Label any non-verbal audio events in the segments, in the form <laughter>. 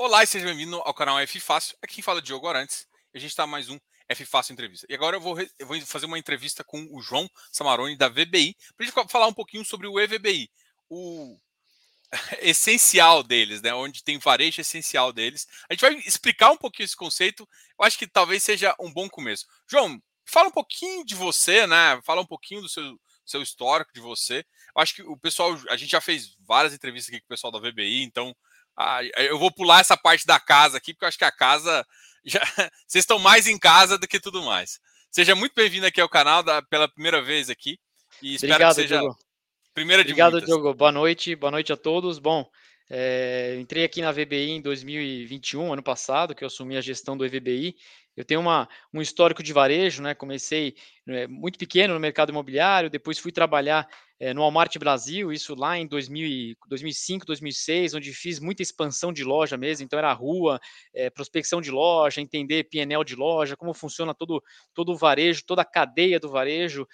Olá e seja bem-vindo ao canal F Fácil. Aqui quem fala é Diogo Arantes. E a gente está mais um F Fácil Entrevista. E agora eu vou, eu vou fazer uma entrevista com o João Samaroni, da VBI, para a gente falar um pouquinho sobre o EVBI, o <laughs> essencial deles, né? Onde tem varejo essencial deles. A gente vai explicar um pouquinho esse conceito. Eu acho que talvez seja um bom começo. João, fala um pouquinho de você, né? Fala um pouquinho do seu, seu histórico de você. Eu acho que o pessoal, a gente já fez várias entrevistas aqui com o pessoal da VBI, então ah, eu vou pular essa parte da casa aqui, porque eu acho que a casa. <laughs> Já, vocês estão mais em casa do que tudo mais. Seja muito bem-vindo aqui ao canal da, pela primeira vez aqui. E espero Obrigado, que seja Diogo. primeira de Obrigado, muitas. Diogo. Boa noite, boa noite a todos. Bom, é, entrei aqui na VBI em 2021, ano passado, que eu assumi a gestão do EVBI. Eu tenho uma, um histórico de varejo, né? Comecei é, muito pequeno no mercado imobiliário, depois fui trabalhar é, no Walmart Brasil, isso lá em 2000, 2005, 2006, onde fiz muita expansão de loja mesmo, então era rua, é, prospecção de loja, entender PNL de loja, como funciona todo, todo o varejo, toda a cadeia do varejo,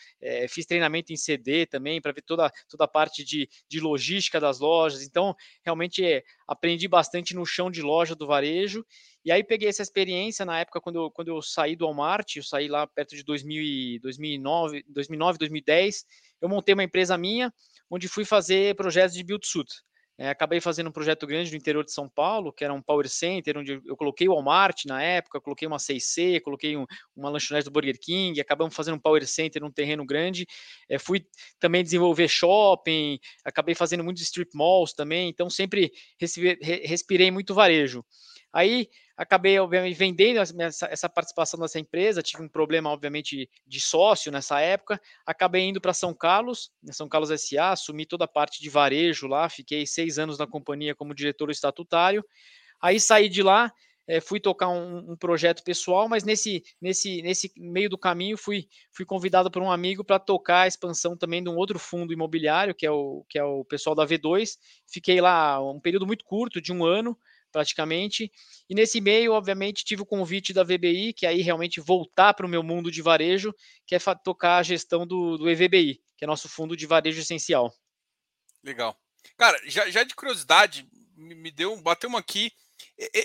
fiz treinamento em CD também, para ver toda, toda a parte de, de logística das lojas, então realmente aprendi bastante no chão de loja do varejo, e aí peguei essa experiência na época quando eu, quando eu saí do Walmart, eu saí lá perto de 2000, 2009, 2009, 2010, eu montei uma empresa minha, onde fui fazer projetos de build suit. É, acabei fazendo um projeto grande no interior de São Paulo, que era um power center, onde eu coloquei o Walmart na época, coloquei uma 6C, coloquei um, uma lanchonete do Burger King, acabamos fazendo um power center num terreno grande. É, fui também desenvolver shopping, acabei fazendo muitos strip malls também, então sempre respirei muito varejo. Aí acabei, obviamente, vendendo essa, essa, participação dessa empresa, tive um problema, obviamente, de sócio nessa época, acabei indo para São Carlos, São Carlos SA, assumi toda a parte de varejo lá, fiquei seis anos na companhia como diretor estatutário, aí saí de lá, é, fui tocar um, um, projeto pessoal, mas nesse, nesse, nesse meio do caminho fui, fui convidado por um amigo para tocar a expansão também de um outro fundo imobiliário, que é o, que é o pessoal da V2, fiquei lá um período muito curto, de um ano, praticamente. E nesse meio, obviamente, tive o convite da VBI, que aí realmente voltar para o meu mundo de varejo, que é tocar a gestão do, do EVBI, que é nosso fundo de varejo essencial. Legal. Cara, já, já de curiosidade, me deu, bateu uma aqui.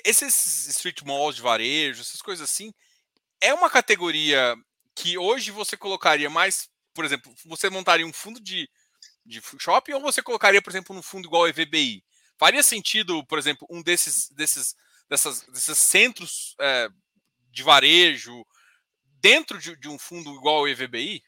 Esses street malls de varejo, essas coisas assim, é uma categoria que hoje você colocaria mais, por exemplo, você montaria um fundo de, de shopping ou você colocaria, por exemplo, num fundo igual ao EVBI? Faria sentido, por exemplo, um desses, desses, dessas, desses centros é, de varejo dentro de, de, um fundo igual ao EVBI?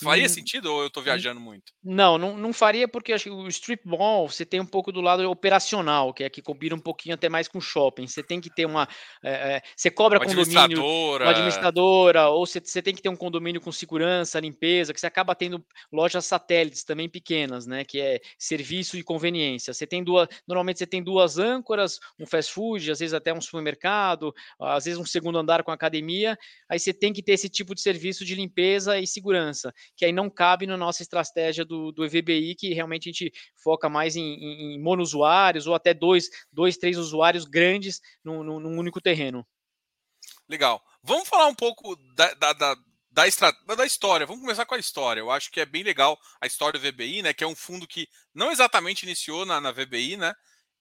Faria hum, sentido ou eu estou viajando muito? Não, não, não faria porque acho que o strip mall você tem um pouco do lado operacional, que é que combina um pouquinho até mais com shopping. Você tem que ter uma. É, você cobra uma condomínio, administradora. uma administradora, ou você, você tem que ter um condomínio com segurança, limpeza, que você acaba tendo lojas satélites também pequenas, né? Que é serviço e conveniência. Você tem duas. Normalmente você tem duas âncoras, um fast food, às vezes até um supermercado, às vezes um segundo andar com academia. Aí você tem que ter esse tipo de serviço de limpeza e segurança segurança, que aí não cabe na nossa estratégia do, do EVBI, que realmente a gente foca mais em, em, em monousuários ou até dois, dois, três usuários grandes num, num único terreno. Legal. Vamos falar um pouco da, da, da, da, extra, da, história. Vamos começar com a história. Eu acho que é bem legal a história do VBI, né? Que é um fundo que não exatamente iniciou na, na VBI, né?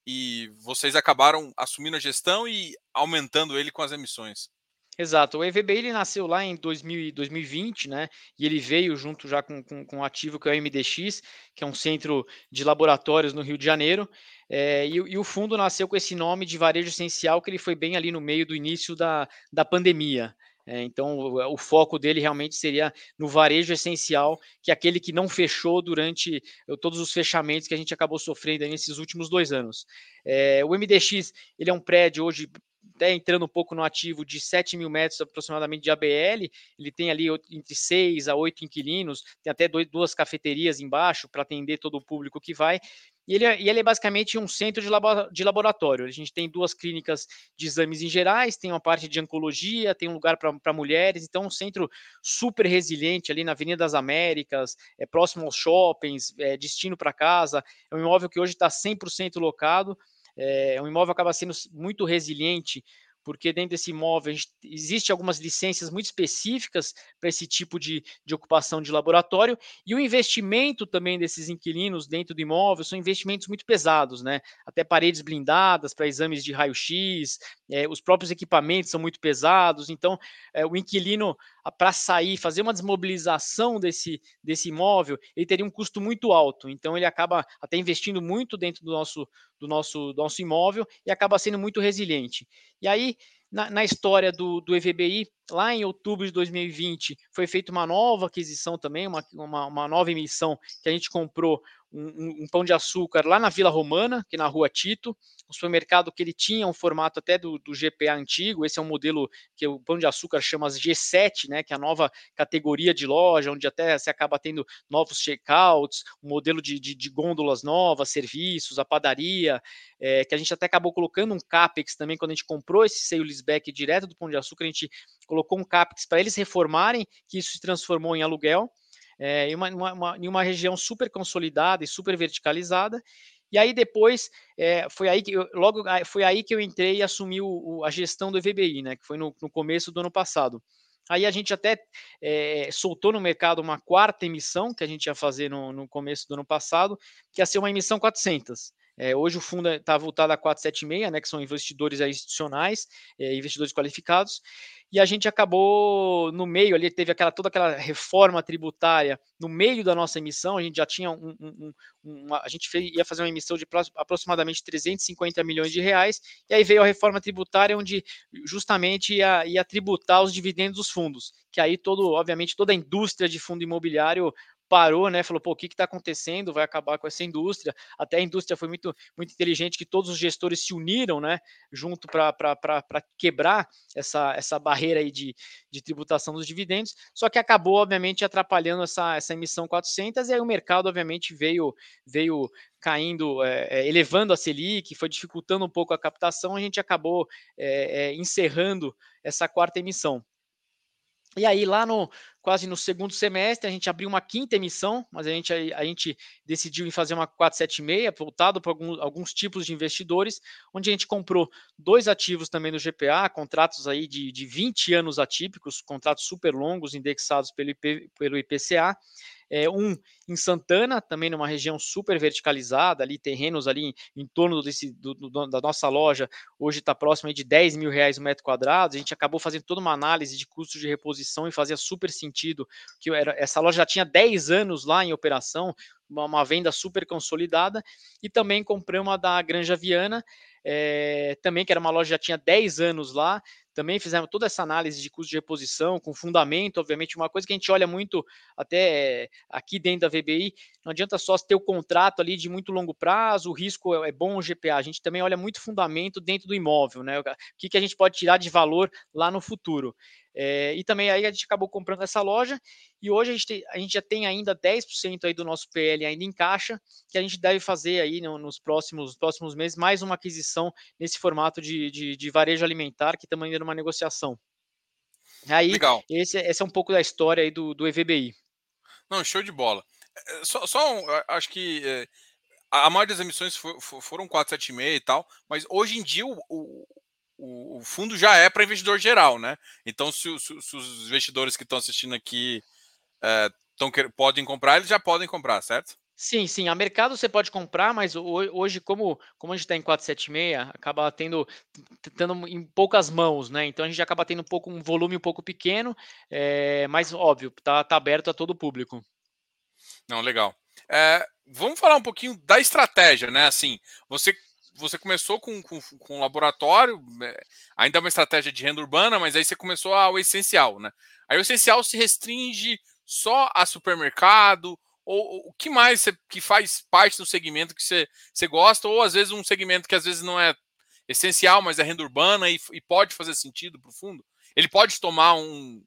E vocês acabaram assumindo a gestão e aumentando ele com as emissões. Exato. O EVBI ele nasceu lá em 2000, 2020, né? E ele veio junto já com, com, com ativo que é o MDX, que é um centro de laboratórios no Rio de Janeiro. É, e, e, o fundo nasceu com esse nome de varejo essencial, que ele foi bem ali no meio do início da, da pandemia. É, então, o, o, foco dele realmente seria no varejo essencial, que é aquele que não fechou durante todos os fechamentos que a gente acabou sofrendo nesses últimos dois anos. É, o MDX ele é um prédio hoje até entrando um pouco no ativo de 7 mil metros aproximadamente de ABL, ele tem ali entre 6 a 8 inquilinos, tem até dois, duas cafeterias embaixo para atender todo o público que vai, e ele, é, e ele é basicamente um centro de, de laboratório. A gente tem duas clínicas de exames em gerais, tem uma parte de oncologia, tem um lugar para mulheres, então um centro super resiliente ali na Avenida das Américas, é próximo aos shoppings, é destino para casa. É um imóvel que hoje está 100% locado, é, um imóvel acaba sendo muito resiliente porque dentro desse imóvel existe algumas licenças muito específicas para esse tipo de, de ocupação de laboratório, e o investimento também desses inquilinos dentro do imóvel são investimentos muito pesados, né? Até paredes blindadas para exames de raio-x, é, os próprios equipamentos são muito pesados, então é, o inquilino para sair, fazer uma desmobilização desse, desse imóvel, ele teria um custo muito alto. Então ele acaba até investindo muito dentro do nosso, do nosso, do nosso imóvel e acaba sendo muito resiliente. E aí, na, na história do, do EVBI, lá em outubro de 2020, foi feita uma nova aquisição também, uma, uma, uma nova emissão que a gente comprou um, um, pão de açúcar lá na Vila Romana, que é na Rua Tito, um supermercado que ele tinha um formato até do, do GPA antigo, esse é um modelo que o pão de açúcar chama G7, né, que é a nova categoria de loja, onde até você acaba tendo novos checkouts, um modelo de, de, de gôndolas novas, serviços, a padaria, é, que a gente até acabou colocando um CAPEX também, quando a gente comprou esse sale leaseback direto do pão de açúcar, a gente colocou um CAPEX para eles reformarem, que isso se transformou em aluguel, é, em, uma, uma, em uma região super consolidada e super verticalizada. E aí depois é, foi aí que eu, logo foi aí que eu entrei e assumi o, o, a gestão do EVBI, né? Que foi no, no, começo do ano passado. Aí a gente até é, soltou no mercado uma quarta emissão que a gente ia fazer no, no começo do ano passado, que ia ser uma emissão 400. É, hoje o fundo está voltado a 476, né, que são investidores institucionais, é, investidores qualificados, e a gente acabou no meio ali, teve aquela toda aquela reforma tributária no meio da nossa emissão, a gente já tinha um, um, um uma, a gente fez, ia fazer uma emissão de aproximadamente 350 milhões de reais, e aí veio a reforma tributária onde justamente ia, ia tributar os dividendos dos fundos, que aí todo, obviamente, toda a indústria de fundo imobiliário parou, né? Falou, pô, o que está acontecendo? Vai acabar com essa indústria. Até a indústria foi muito, muito inteligente que todos os gestores se uniram, né? Junto para quebrar essa, essa barreira aí de, de tributação dos dividendos. Só que acabou, obviamente, atrapalhando essa, essa emissão 400 e aí o mercado, obviamente, veio veio caindo, é, elevando a Selic, foi dificultando um pouco a captação, a gente acabou é, é, encerrando essa quarta emissão. E aí, lá no quase no segundo semestre, a gente abriu uma quinta emissão, mas a gente, a, gente decidiu em fazer uma 476, voltado para alguns, alguns tipos de investidores, onde a gente comprou dois ativos também no GPA, contratos aí de, de 20 anos atípicos, contratos super longos, indexados pelo, IP, pelo IPCA, é, um em Santana, também numa região super verticalizada, ali terrenos ali em, em torno desse, do, do, da nossa loja, hoje está próximo de 10 mil reais o metro quadrado. A gente acabou fazendo toda uma análise de custo de reposição e fazia super sentido que era, essa loja já tinha 10 anos lá em operação, uma, uma venda super consolidada, e também comprei uma da Granja Viana, é, também que era uma loja que já tinha 10 anos lá, também fizemos toda essa análise de custo de reposição, com fundamento, obviamente, uma coisa que a gente olha muito até aqui dentro da VBI, não adianta só ter o contrato ali de muito longo prazo, o risco é, é bom o GPA, a gente também olha muito fundamento dentro do imóvel, né? O que, que a gente pode tirar de valor lá no futuro. É, e também aí a gente acabou comprando essa loja e hoje a gente, tem, a gente já tem ainda 10% aí do nosso PL ainda em caixa, que a gente deve fazer aí no, nos próximos, próximos meses mais uma aquisição nesse formato de, de, de varejo alimentar, que estamos ainda numa negociação. Aí, Legal. Esse, esse é um pouco da história aí do, do EVBI. Não, show de bola. É, só, só um, acho que é, a maioria das emissões for, for, foram 476 e tal, mas hoje em dia o, o o, o fundo já é para investidor geral, né? Então, se, se, se os investidores que estão assistindo aqui é, tão, podem comprar, eles já podem comprar, certo? Sim, sim. A mercado você pode comprar, mas hoje, como, como a gente está em 476, acaba tendo, tendo em poucas mãos, né? Então a gente acaba tendo um pouco um volume um pouco pequeno, é, mas óbvio, tá, tá aberto a todo o público. Não, legal. É, vamos falar um pouquinho da estratégia, né? Assim, você você começou com, com, com um laboratório, é, ainda é uma estratégia de renda urbana, mas aí você começou ao essencial, né? Aí o essencial se restringe só a supermercado, ou o que mais você, que faz parte do segmento que você, você gosta, ou às vezes um segmento que às vezes não é essencial, mas é renda urbana e, e pode fazer sentido para o fundo. Ele pode tomar um,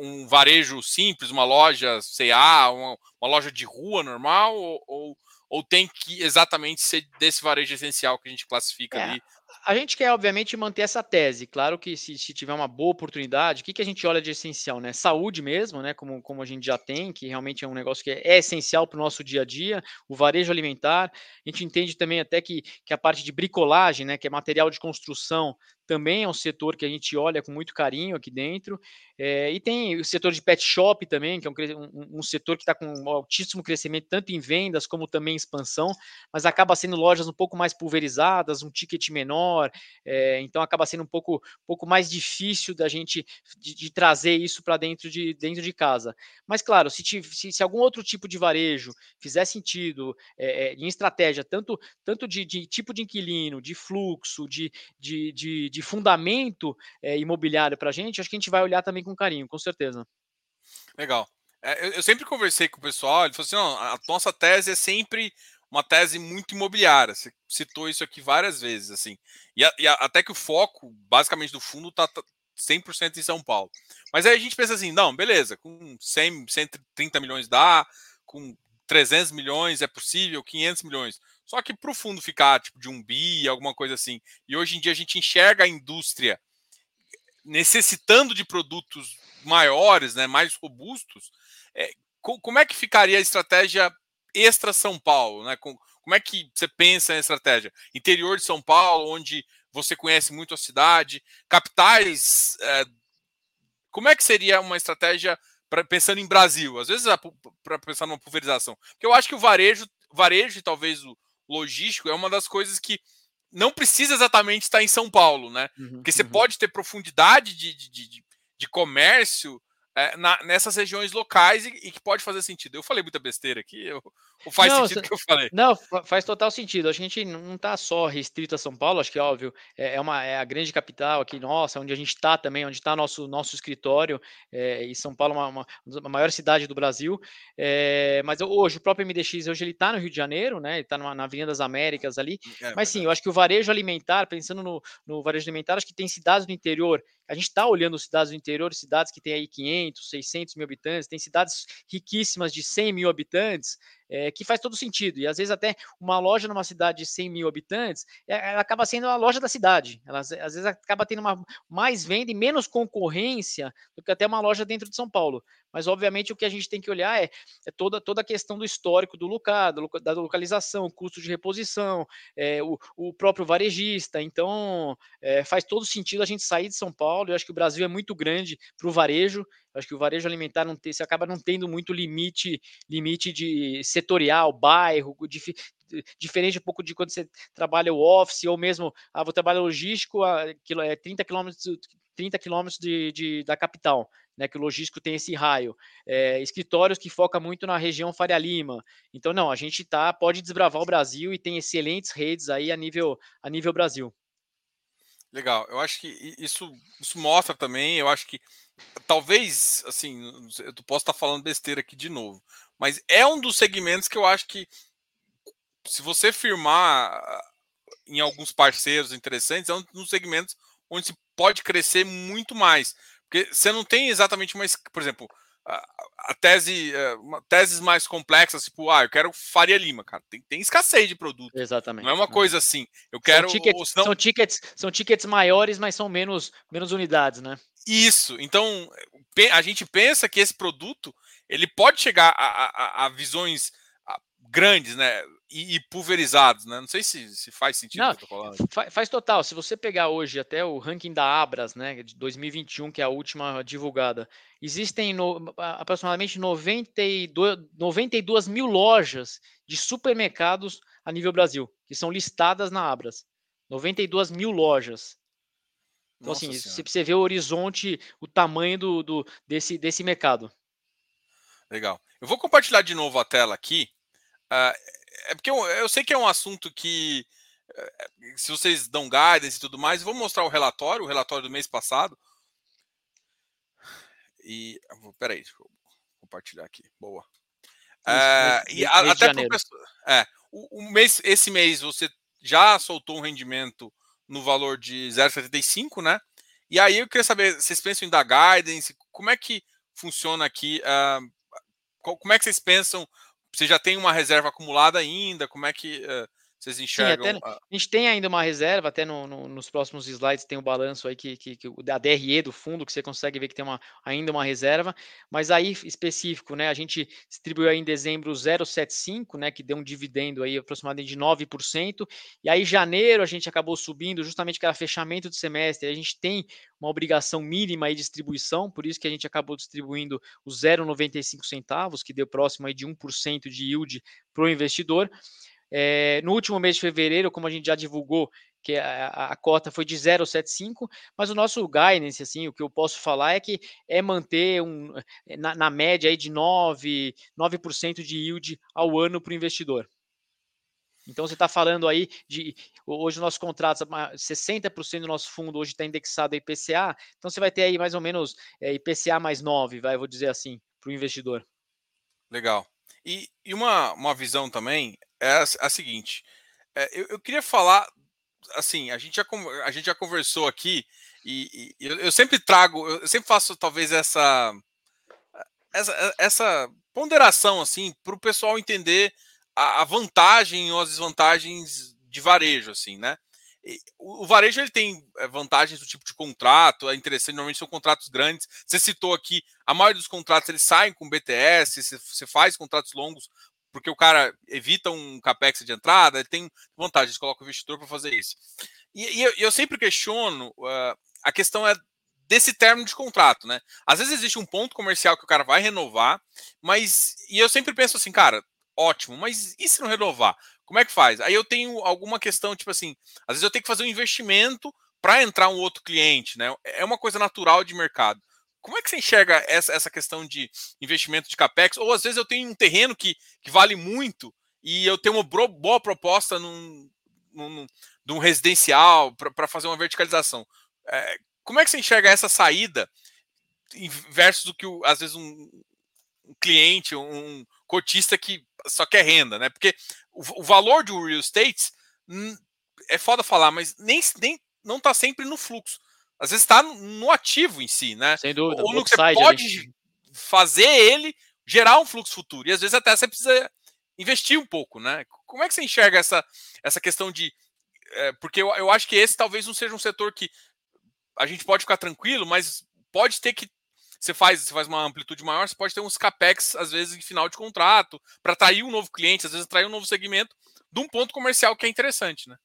um varejo simples, uma loja CA, uma, uma loja de rua normal, ou, ou ou tem que exatamente ser desse varejo essencial que a gente classifica é, ali a gente quer, obviamente, manter essa tese. Claro que se, se tiver uma boa oportunidade, o que, que a gente olha de essencial, né? Saúde mesmo, né? Como, como a gente já tem, que realmente é um negócio que é, é essencial para o nosso dia a dia, o varejo alimentar. A gente entende também até que, que a parte de bricolagem, né? Que é material de construção, também é um setor que a gente olha com muito carinho aqui dentro. É, e tem o setor de pet shop também, que é um, um, um setor que está com um altíssimo crescimento, tanto em vendas como também em expansão, mas acaba sendo lojas um pouco mais pulverizadas, um ticket menor, é, então acaba sendo um pouco, um pouco mais difícil da gente de, de trazer isso para dentro de, dentro de casa. Mas claro, se, se, se, algum outro tipo de varejo fizer sentido é, em estratégia, tanto, tanto de, de, tipo de inquilino, de fluxo, de, de, de, de fundamento é, imobiliário para a gente, acho que a gente vai olhar também com carinho, com certeza. Legal. É, eu, eu, sempre conversei com o pessoal, ele falou assim: não, a nossa tese é sempre uma tese muito imobiliária. Você citou isso aqui várias vezes, assim. E, a, e a, até que o foco, basicamente, do fundo está 100% em São Paulo. Mas aí a gente pensa assim: não, beleza, com 100, 130 milhões dá, com 300 milhões é possível, 500 milhões. Só que para o fundo ficar tipo de um bi, alguma coisa assim, e hoje em dia a gente enxerga a indústria necessitando de produtos maiores, né, mais robustos, é, como é que ficaria a estratégia extra São Paulo, né? como é que você pensa em estratégia? Interior de São Paulo, onde você conhece muito a cidade, capitais. É, como é que seria uma estratégia pra, pensando em Brasil? Às vezes para pensar numa pulverização, porque eu acho que o varejo, varejo e talvez o, logístico é uma das coisas que não precisa exatamente estar em São Paulo, né? Uhum, Porque você uhum. pode ter profundidade de, de, de, de comércio é, na, nessas regiões locais e, e, que pode fazer sentido. Eu falei muita besteira aqui, eu, ou faz não, sentido o que eu falei? Não, faz total sentido. A gente não está só restrito a São Paulo, acho que é óbvio, é, é, uma, é a grande capital aqui, nossa, onde a gente está também, onde está nosso, nosso escritório, é, e São Paulo é uma, uma, maior cidade do Brasil, é, mas hoje o próprio MDX, hoje ele está no Rio de Janeiro, né, ele está na Avenida das Américas ali, é mas sim, eu acho que o varejo alimentar, pensando no, no varejo alimentar, acho que tem cidades do interior a gente está olhando cidades do interior, cidades que têm aí 500, 600 mil habitantes, tem cidades riquíssimas de 100 mil habitantes, é, que faz todo sentido. E às vezes até uma loja numa cidade de 100 mil habitantes, é, ela acaba sendo a loja da cidade. Ela às vezes acaba tendo uma, mais venda e menos concorrência do que até uma loja dentro de São Paulo. Mas, obviamente, o que a gente tem que olhar é, é toda, toda a questão do histórico do do, da localização, custo de reposição, é, o, o, próprio varejista. Então, é, faz todo sentido a gente sair de São Paulo. Eu acho que o Brasil é muito grande para o varejo. Acho que o varejo alimentar não tem, você acaba não tendo muito limite, limite de setorial, bairro, dif, diferente um pouco de quando você trabalha o office ou mesmo, ah, vou trabalhar logístico a é 30 quilômetros 30 quilômetros de, de, da capital né, que o logístico tem esse raio, é, escritórios que foca muito na região Faria Lima. Então, não, a gente tá, pode desbravar o Brasil e tem excelentes redes aí a nível, a nível Brasil. Legal, eu acho que isso, isso mostra também, eu acho que talvez, assim, eu posso estar falando besteira aqui de novo, mas é um dos segmentos que eu acho que se você firmar em alguns parceiros interessantes, é um dos segmentos onde se pode crescer muito mais. Porque você não tem exatamente uma. Por exemplo, a, a tese, eh, uma, teses mais complexas, tipo, ah, eu quero Faria Lima, cara. Tem, tem escassez de produto. Exatamente. Não é uma coisa assim. Eu quero. São tickets, senão... são tickets, são tickets maiores, mas são menos, menos unidades, né? Isso. Então, a gente pensa que esse produto ele pode chegar a, a, a visões grandes, né? E, e, pulverizados, né? Não sei se, se faz sentido Não. Faz, faz total. Se você pegar hoje até o ranking da Abras, né, de 2021, que é a última divulgada, existem no, aproximadamente 92, 92 mil lojas de supermercados a nível Brasil, que são listadas na Abras. 92 mil lojas. Então, Nossa assim, senhora. você vê o horizonte, o tamanho do, do, desse, desse mercado. Legal. Eu vou compartilhar de novo a tela aqui Uh, é porque eu, eu, sei que é um assunto que, uh, se vocês dão guidance e tudo mais, vou mostrar o relatório, o relatório do mês passado. E. Peraí, deixa eu compartilhar aqui. Boa. Uh, e até pro, é, o, o, mês, esse mês você já soltou um rendimento no valor de 0,75, né? E aí eu queria saber, vocês pensam em dar guidance? Como é que funciona aqui? Uh, como é que vocês pensam você já tem uma reserva acumulada ainda? Como é que uh, Vocês enxergam. Sim, até, a gente tem ainda uma reserva, até no, no, nos próximos slides tem o um balanço aí que, que, que da DRE do fundo, que você consegue ver que tem uma, ainda uma reserva, mas aí específico, né? A gente distribuiu aí em dezembro 0,75, né? Que deu um dividendo aí aproximadamente de 9%, e aí janeiro a gente acabou subindo, justamente que era fechamento de semestre, a gente tem uma obrigação mínima aí de distribuição, por isso que a gente acabou distribuindo os 0,95 centavos, que deu próximo aí de 1% de yield para o investidor. É, no último mês de fevereiro, como a gente já divulgou, que a, a, cota foi de 0,75, mas o nosso guidance, assim, o que eu posso falar é que é manter um, na, na média aí de 9%, 9 de yield ao ano para o investidor. Então você está falando aí de hoje o nosso contrato, 60% do nosso fundo hoje está indexado a IPCA, então você vai ter aí mais ou menos é, IPCA mais 9, vai, vou dizer assim, para o investidor. Legal. E, e, uma, uma visão também é a, a seguinte: é, eu, eu, queria falar, assim, a gente já, a gente já conversou aqui, e, e eu, eu, sempre trago, eu sempre faço talvez essa, essa, essa ponderação, assim, para o pessoal entender a, a vantagem ou as desvantagens de varejo, assim, né? O, varejo ele tem eh, vantagens do tipo de contrato, é interessante, normalmente são contratos grandes. Você citou aqui, a maioria dos contratos eles saem com BTS, você faz contratos longos, porque o cara evita um capex de entrada, ele tem vantagens, coloca o investidor para fazer isso. E, e eu, eu, sempre questiono, uh, a questão é desse término de contrato, né? Às vezes existe um ponto comercial que o cara vai renovar, mas e eu sempre penso assim, cara, ótimo, mas e se não renovar? Como é que faz? Aí eu tenho alguma questão, tipo assim, às vezes eu tenho que fazer um investimento para entrar um outro cliente, né? É uma coisa natural de mercado. Como é que você enxerga essa, essa questão de investimento de capex? Ou às vezes eu tenho um terreno que, que vale muito e eu tenho uma boa proposta num, num, num residencial para fazer uma verticalização. É, como é que você enxerga essa saída versus o que às vezes um, um cliente, um cotista que só quer renda, né? Porque o, o valor do real estate é foda falar, mas nem, nem não está sempre no fluxo. Às vezes está no ativo em si, né? Sem dúvida. Ou no que você pode gente... fazer ele gerar um fluxo futuro. E às vezes até você precisa investir um pouco, né? Como é que você enxerga essa, essa questão de. É, porque eu, eu acho que esse talvez não seja um setor que a gente pode ficar tranquilo, mas pode ter que você faz, você faz uma amplitude maior, você pode ter uns capex, às vezes, em final de contrato, para atrair um novo cliente, às vezes atrair um novo segmento de um ponto comercial que é interessante, né?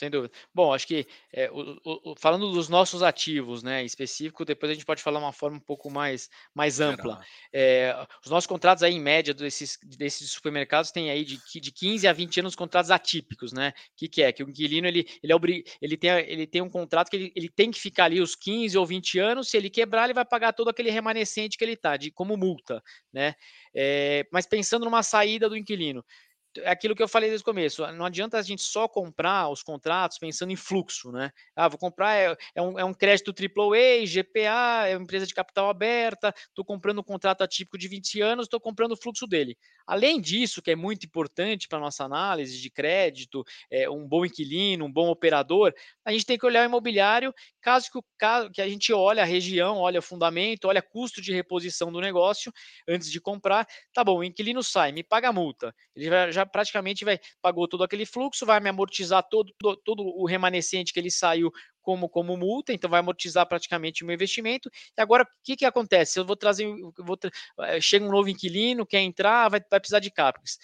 Sem dúvida. Bom, acho que é, o, o, falando dos nossos ativos, né, em específico, depois a gente pode falar uma forma um pouco mais, mais ampla. É, os nossos contratos aí, em média, desses, desses supermercados, tem aí de, de 15 a 20 anos contratos atípicos, né? O que, que é? Que o inquilino ele, ele, é ele, tem, ele tem um contrato que ele, ele tem que ficar ali os 15 ou 20 anos, se ele quebrar, ele vai pagar todo aquele remanescente que ele está, de como multa, né? É, mas pensando numa saída do inquilino, aquilo que eu falei desde o começo. Não adianta a gente só comprar os contratos pensando em fluxo, né? Ah, vou comprar, é, é um, é um crédito AAA, GPA, é uma empresa de capital aberta, estou comprando um contrato atípico de 20 anos, estou comprando o fluxo dele. Além disso, que é muito importante para a nossa análise de crédito, é, um bom inquilino, um bom operador, a gente tem que olhar o imobiliário, caso que, o, caso que a gente olhe a região, olha o fundamento, olha custo de reposição do negócio antes de comprar. Tá bom, o inquilino sai, me paga a multa. Ele já, já praticamente vai pagou todo aquele fluxo, vai me amortizar todo, todo, o remanescente que ele saiu como, como multa, então vai amortizar praticamente o meu investimento. E agora, o que, que acontece? Eu vou trazer, vou, eh, chega um novo inquilino, quer entrar, vai, vai precisar de CAPEX.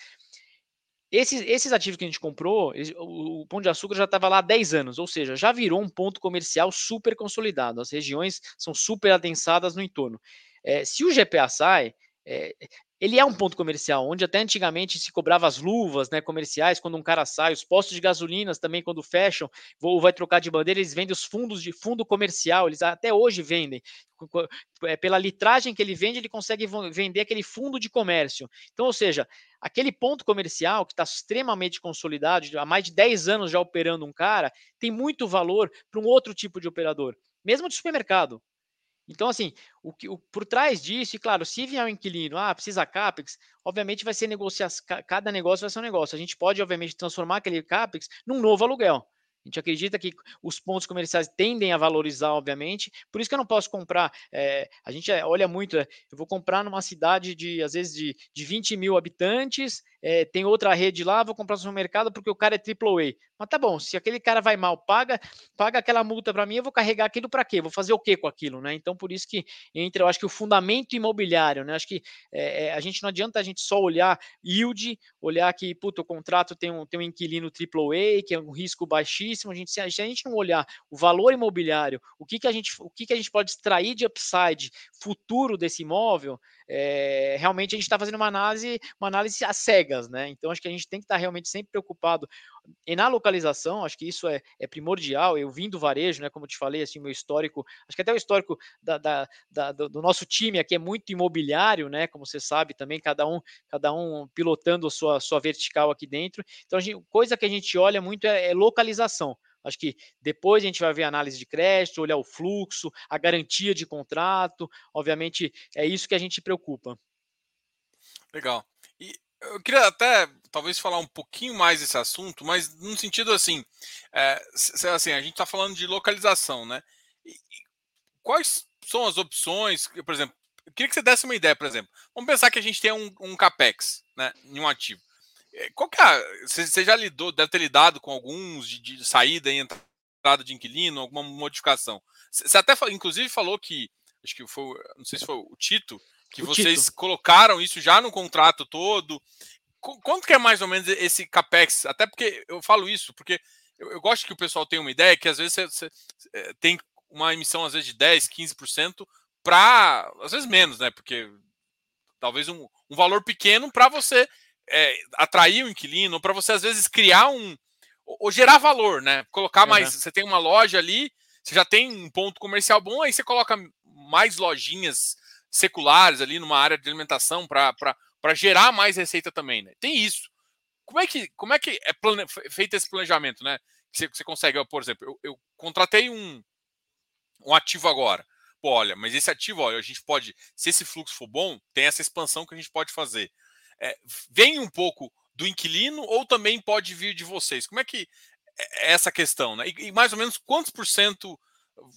Esses, esses ativos que a gente comprou, o, o Pão de Açúcar já estava lá há 10 anos, ou seja, já virou um ponto comercial super consolidado. As regiões são super adensadas no entorno. É, se o GPA sai, é, ele é um ponto comercial, onde até antigamente se cobrava as luvas né, comerciais quando um cara sai, os postos de gasolinas também, quando fecham, ou vai trocar de bandeira, eles vendem os fundos de fundo comercial, eles até hoje vendem. É, pela litragem que ele vende, ele consegue vender aquele fundo de comércio. Então, ou seja, aquele ponto comercial que está extremamente consolidado, há mais de 10 anos já operando um cara, tem muito valor para um outro tipo de operador, mesmo de supermercado. Então, assim, o que, o, por trás disso, e claro, se vier um inquilino, ah, precisa CAPEX, obviamente vai ser negociar, cada negócio vai ser um negócio. A gente pode, obviamente, transformar aquele CAPEX num novo aluguel. A gente acredita que os pontos comerciais tendem a valorizar, obviamente. Por isso que eu não posso comprar. É, a gente olha muito, eu vou comprar numa cidade de, às vezes, de, de 20 mil habitantes, é, tem outra rede lá, vou comprar no supermercado porque o cara é AAA. Mas tá bom, se aquele cara vai mal, paga, paga aquela multa para mim, eu vou carregar aquilo para quê? Vou fazer o quê com aquilo, né? Então, por isso que entra, eu acho que o fundamento imobiliário, né? Acho que é, a gente não adianta a gente só olhar yield, olhar que, puto, o contrato tem um, tem um inquilino AAA, que é um risco baixíssimo. A gente, se a gente não olhar o valor imobiliário, o que, que a gente, o que, que a gente pode extrair de upside futuro desse imóvel, é, realmente a gente está fazendo uma análise, uma análise às cegas, né? Então acho que a gente tem que estar tá realmente sempre preocupado e na localização, acho que isso é, é, primordial. Eu vim do varejo, né? Como eu te falei, assim, meu histórico, acho que até o histórico da, da, da, do nosso time aqui é muito imobiliário, né? Como você sabe também, cada um, cada um pilotando a sua, sua vertical aqui dentro. Então, a gente, coisa que a gente olha muito é, é localização. Acho que depois a gente vai ver a análise de crédito, olhar o fluxo, a garantia de contrato. Obviamente, é isso que a gente preocupa. Legal. E eu queria até talvez falar um pouquinho mais desse assunto, mas no sentido assim, é, assim a gente está falando de localização, né? E quais são as opções? Por exemplo, eu queria que você desse uma ideia, por exemplo. Vamos pensar que a gente tem um, um capex, né, em um ativo. É, qual que é, você já lidou, deve ter lidado com alguns de, de saída e entrada de inquilino, alguma modificação. Você até, inclusive, falou que, acho que foi, não sei se foi o Tito, que o vocês Tito. colocaram isso já no contrato todo. Quanto que é mais ou menos esse capex? Até porque eu falo isso, porque eu, eu gosto que o pessoal tenha uma ideia que às vezes você, você é, tem uma emissão às vezes de 10, 15% para às vezes menos, né? Porque talvez um, um valor pequeno para você é, atrair o inquilino, para você às vezes criar um ou gerar valor, né? Colocar uhum. mais. Você tem uma loja ali, você já tem um ponto comercial bom, aí você coloca mais lojinhas seculares ali numa área de alimentação para gerar mais receita também, né? Tem isso. Como é que, como é, que é plane... feito esse planejamento, né? Você, você consegue, por exemplo, eu, eu contratei um, um ativo agora. Pô, olha, mas esse ativo, olha, a gente pode, se esse fluxo for bom, tem essa expansão que a gente pode fazer é, vem um pouco do inquilino ou também pode vir de vocês? Como é que é essa questão, né? E, e mais ou menos quantos por cento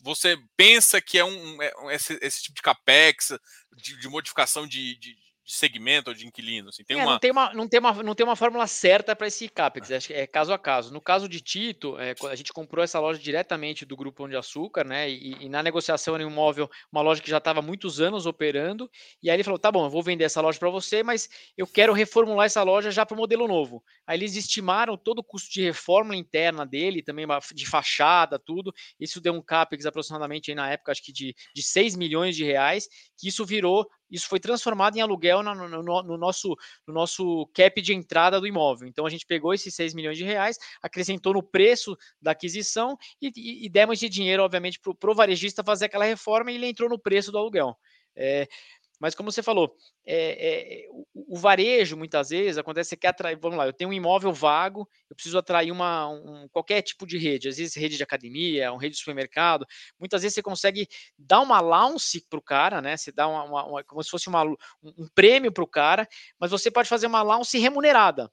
você pensa que é um, é esse, esse, tipo de capex, de, de modificação de, de, de segmento ou de inquilino? Assim, tem é, uma... Não, tem uma, não, tem uma, não tem uma fórmula certa para esse CAPEX, acho que é caso a caso. No caso de Tito, é, a gente comprou essa loja diretamente do Grupo Pão de Açúcar, né? E, e na negociação era um imóvel, uma loja que já estava muitos anos operando, e aí ele falou: tá bom, eu vou vender essa loja para você, mas eu quero reformular essa loja já para o modelo novo. Aí eles estimaram todo o custo de reforma interna dele, também de fachada, tudo. Isso deu um CAPEX aproximadamente aí na época, acho que de, de 6 milhões de reais, que isso virou isso foi transformado em aluguel no, no, no, nosso, no nosso cap de entrada do imóvel. Então a gente pegou esses 6 milhões de reais, acrescentou no preço da aquisição e, e, e demos de dinheiro, obviamente, para o varejista fazer aquela reforma e ele entrou no preço do aluguel. É, mas como você falou, é, é, o, o, varejo muitas vezes acontece, você quer atrair, vamos lá, eu tenho um imóvel vago, eu preciso atrair uma, um, qualquer tipo de rede, às vezes rede de academia, uma rede de supermercado, muitas vezes você consegue dar uma allowance para o cara, né? Você dá uma, uma, uma, como se fosse uma, um, um prêmio para o cara, mas você pode fazer uma allowance remunerada.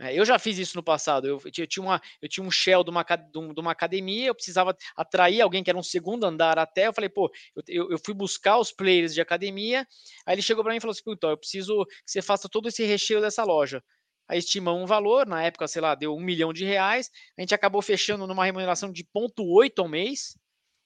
É, eu já fiz isso no passado. Eu, eu, tinha, uma, eu tinha um shell de uma, de uma academia, eu precisava atrair alguém que era um segundo andar até. Eu falei, pô, eu, eu fui buscar os players de academia. Aí ele chegou para mim e falou assim: então, eu preciso que você faça todo esse recheio dessa loja. Aí estimamos um valor, na época, sei lá, deu um milhão de reais. A gente acabou fechando numa remuneração de 0,8 ao mês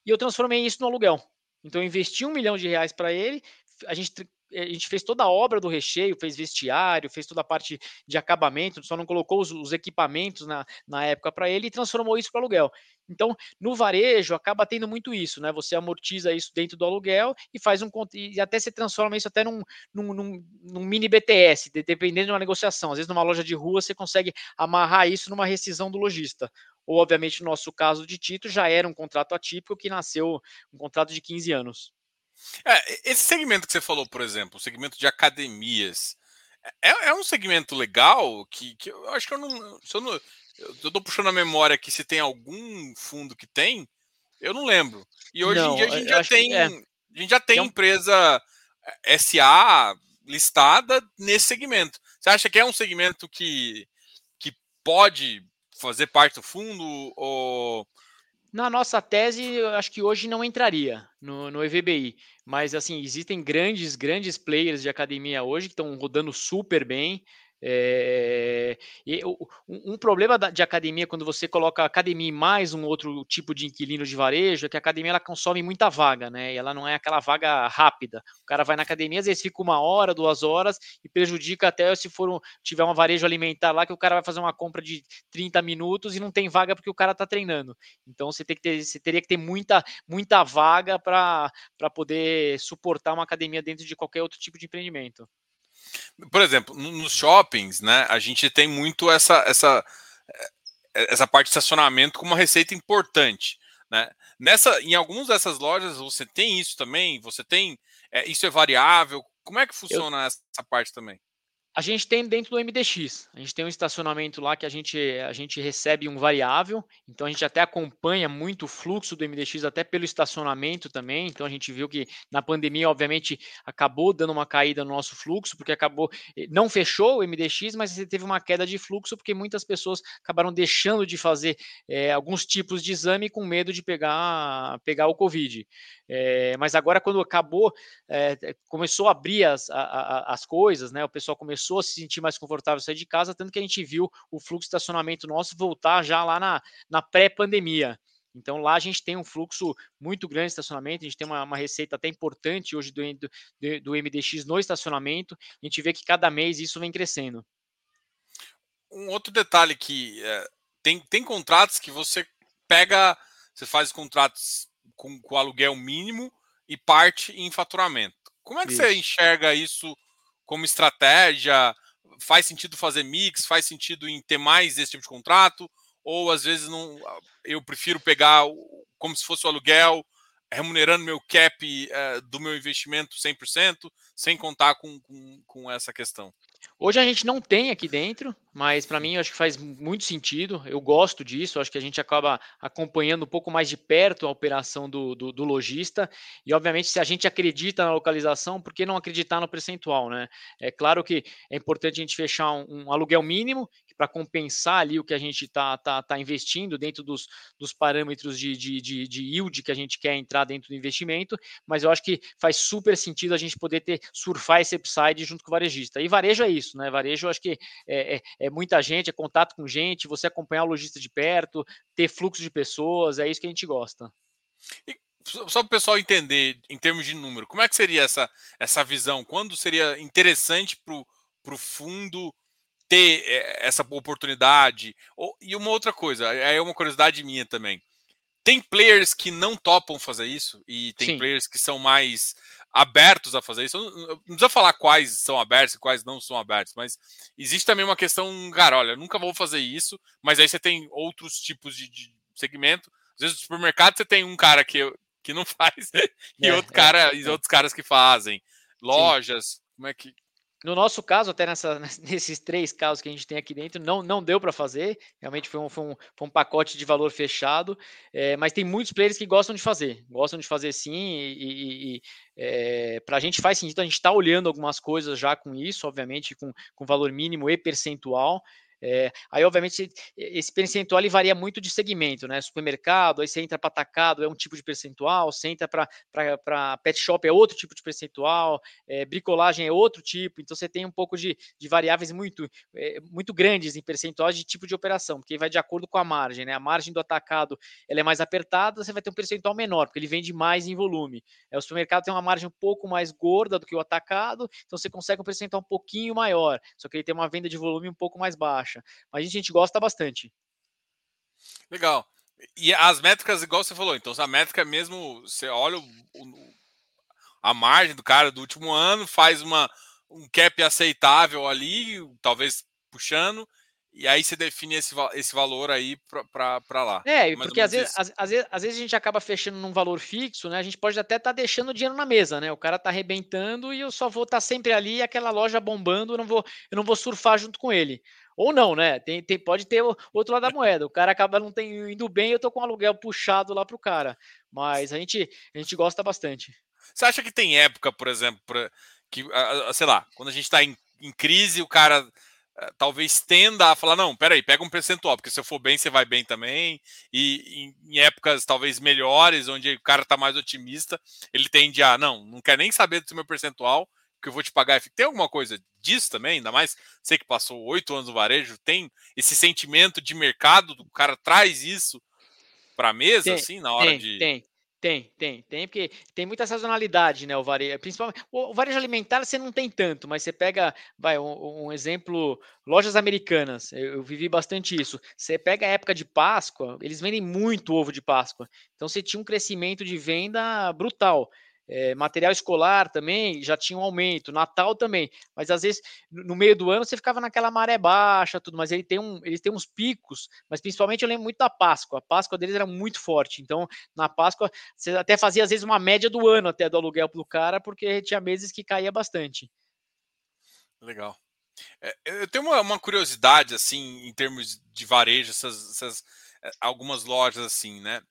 e eu transformei isso no aluguel. Então, eu investi um milhão de reais para ele, a gente a gente fez toda a obra do recheio, fez vestiário, fez toda a parte de acabamento, só não colocou os, os equipamentos na, na época para ele e transformou isso para aluguel. Então, no varejo, acaba tendo muito isso, né? Você amortiza isso dentro do aluguel e faz um e até se transforma isso até num, num, num, num mini BTS, dependendo de uma negociação. Às vezes, numa loja de rua, você consegue amarrar isso numa rescisão do lojista. Ou, obviamente, no nosso caso de Tito, já era um contrato atípico que nasceu um contrato de 15 anos. É, esse segmento que você falou, por exemplo, o segmento de academias, é, é um segmento legal que, que eu acho que eu não. Se eu, não eu tô puxando a memória aqui se tem algum fundo que tem, eu não lembro. E hoje não, em dia a gente já tem. É. A gente já tem, empresa SA listada nesse segmento. Você acha que é um segmento que, que pode fazer parte do fundo ou na nossa tese, eu acho que hoje não entraria no, no EVBI, mas assim existem grandes, grandes players de academia hoje que estão rodando super bem. É, um, problema de academia quando você coloca academia e mais um outro tipo de inquilino de varejo é que a academia ela consome muita vaga, né? E ela não é aquela vaga rápida. O cara vai na academia, às vezes fica uma hora, duas horas e prejudica até se for um, tiver um varejo alimentar lá que o cara vai fazer uma compra de 30 minutos e não tem vaga porque o cara está treinando. Então você tem que ter, você teria que ter muita, muita vaga para poder suportar uma academia dentro de qualquer outro tipo de empreendimento. Por exemplo, nos shoppings, né, a gente tem muito essa, essa, eh, essa parte de estacionamento como uma receita importante. Né? Nessa, em algumas dessas lojas você tem isso também? Você tem. É, isso é variável? Como é que funciona Eu... essa parte também? A gente tem dentro do MDX, a gente tem um estacionamento lá que a gente, a gente recebe um variável, então a gente até acompanha muito o fluxo do MDX, até pelo estacionamento também. Então a gente viu que na pandemia, obviamente, acabou dando uma caída no nosso fluxo, porque acabou, eh, não fechou o MDX, mas teve uma queda de fluxo, porque muitas pessoas acabaram deixando de fazer é, alguns tipos de exame com medo de pegar, pegar o Covid. É, mas agora, quando acabou, é, começou a abrir as, a, a, as coisas, né? O pessoal começou a se sentir mais confortável sair de casa, tanto que a gente viu o fluxo de estacionamento nosso voltar já lá na, na pré-pandemia. Então lá a gente tem um fluxo muito grande de estacionamento, a gente tem uma, uma receita até importante hoje do, do, do, MDX no estacionamento, a gente vê que cada mês isso vem crescendo. Um outro detalhe que é, tem, tem contratos que você pega, você faz contratos com, com aluguel mínimo e parte em faturamento. Como é que isso. você enxerga isso como estratégia? Faz sentido fazer mix? Faz sentido em ter mais esse tipo de contrato? Ou às vezes não, eu prefiro pegar como se fosse o aluguel, remunerando meu cap é, do meu investimento 100%, sem contar com, com, com essa questão? Hoje a gente não tem aqui dentro, mas para mim acho que faz muito sentido. Eu gosto disso, acho que a gente acaba acompanhando um pouco mais de perto a operação do, do, do lojista. E obviamente, se a gente acredita na localização, por que não acreditar no percentual, né? É claro que é importante a gente fechar um, um aluguel mínimo para compensar ali o que a gente está tá, tá investindo dentro dos, dos parâmetros de, de, de, de, yield que a gente quer entrar dentro do investimento, mas eu acho que faz super sentido a gente poder ter surfar esse upside junto com o varejista. E varejo é isso, né? Varejo eu acho que é, é, é muita gente, é contato com gente, você acompanhar o lojista de perto, ter fluxo de pessoas, é isso que a gente gosta. E só para o pessoal entender em termos de número, como é que seria essa, essa visão? Quando seria interessante para o fundo ter eh, essa oportunidade. E uma outra coisa, é uma curiosidade minha também. Tem players que não topam fazer isso e tem Sim. players que são mais abertos a fazer isso. Não precisa falar quais são abertos e quais não são abertos, mas existe também uma questão, cara, olha, nunca vou fazer isso, mas aí você tem outros tipos de, de segmento. Às vezes no supermercado você tem um cara que, que não <laughs> faz e é, outro cara é, e outros caras que fazem. Lojas, Sim. como é que no nosso caso, até nessa, <laughs> nesses três casos que a gente tem aqui dentro, não, não deu para fazer. Realmente foi um, foi, um, foi um pacote de valor fechado. É, mas tem muitos players que gostam de fazer. Gostam de fazer sim. E, e é, para a gente faz sentido. A gente está olhando algumas coisas já com isso, obviamente, com, com valor mínimo e percentual. É, aí, obviamente, esse percentual ele varia muito de segmento, né? Supermercado, aí você entra para atacado, é um tipo de percentual, você entra para pet shop, é outro tipo de percentual, é, bricolagem é outro tipo, então você tem um pouco de, de variáveis muito, é, muito grandes em percentuais de tipo de operação, porque vai de acordo com a margem, né? A margem do atacado ela é mais apertada, você vai ter um percentual menor, porque ele vende mais em volume. É, o supermercado tem uma margem um pouco mais gorda do que o atacado, então você consegue um percentual um pouquinho maior, só que ele tem uma venda de volume um pouco mais baixa baixa. Mas a gente gosta bastante. Legal. E as métricas, igual você falou, então a métrica mesmo, você olha o, o, a margem do cara do último ano, faz uma, um cap aceitável ali, talvez puxando, e aí você define esse, esse valor aí para lá. É, porque às vezes, às, às, vezes, às vezes a gente acaba fechando num valor fixo, né? A gente pode até estar tá deixando o dinheiro na mesa, né? O cara tá arrebentando e eu só vou estar tá sempre ali, aquela loja bombando, eu não vou, eu não vou surfar junto com ele. Ou não, né? Tem, tem, pode ter o outro lado da moeda. O cara acaba não tem, indo bem, eu tô com um aluguel puxado lá pro cara. Mas a gente, a gente gosta bastante. Você acha que tem época, por exemplo, pra, que, sei lá, quando a gente está em, em, crise, o cara eh, talvez tenda a falar, não, peraí, pega um percentual, porque se eu for bem, você vai bem também. E em, em épocas talvez melhores, onde o cara está mais otimista, ele tende a, não, não quer nem saber do meu percentual, que eu vou te pagar. Tem alguma coisa disso também? Ainda mais você que passou oito anos no varejo, tem esse sentimento de mercado, o cara traz isso para a mesa, tem, assim, na hora tem, de. Tem, tem, tem, tem, porque tem muita sazonalidade, né? O varejo, principalmente o, varejo alimentar você não tem tanto, mas você pega, vai, um, um exemplo, lojas americanas, eu, eu, vivi bastante isso. Você pega a época de Páscoa, eles vendem muito ovo de Páscoa, então você tinha um crescimento de venda brutal. É, material escolar também já tinha um aumento, Natal também, mas às vezes no meio do ano você ficava naquela maré baixa, tudo, mas ele tem um, eles têm uns picos, mas principalmente eu lembro muito da Páscoa, a Páscoa deles era muito forte, então na Páscoa você até fazia às vezes uma média do ano até do aluguel para o cara, porque tinha meses que caía bastante. Legal. É, eu tenho uma, uma, curiosidade assim em termos de varejo, essas, essas é, algumas lojas assim, né?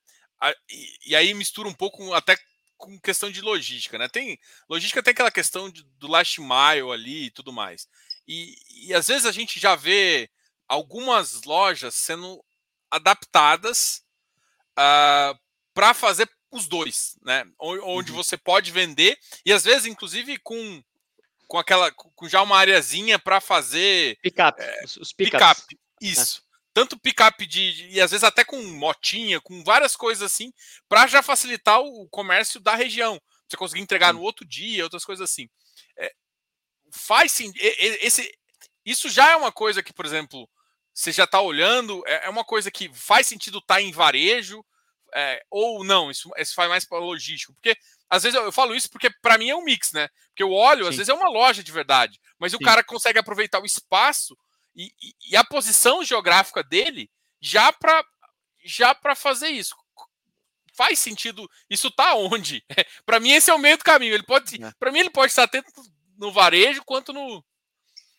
E, e aí mistura um pouco até com questão de logística, né? Tem logística tem aquela questão de, do last mile ali e tudo mais. E, e às vezes a gente já vê algumas lojas sendo adaptadas uh, ah, para fazer os dois, né? Onde uhum. você pode vender e às vezes inclusive com com aquela com já uma areazinha para fazer é, os, os pick-up. Pick né? isso tanto picape de, e às vezes até com motinha, com várias coisas assim, para já facilitar o comércio da região. Você conseguir entregar no outro dia, outras coisas assim. É, faz sim. Esse, isso já é uma coisa que, por exemplo, você já está olhando, é, é, uma coisa que faz sentido estar tá em varejo, é, ou não, isso, isso faz mais para logístico. Porque às vezes eu, eu falo isso porque para mim é um mix, né? Porque o óleo, Sim. às vezes, é uma loja de verdade, mas Sim. o cara consegue aproveitar o espaço e, e a posição geográfica dele já para já para fazer isso. Faz sentido. Isso tá onde? <laughs> para mim esse é o meio do caminho. Ele pode, é. para mim ele pode estar tanto no varejo quanto no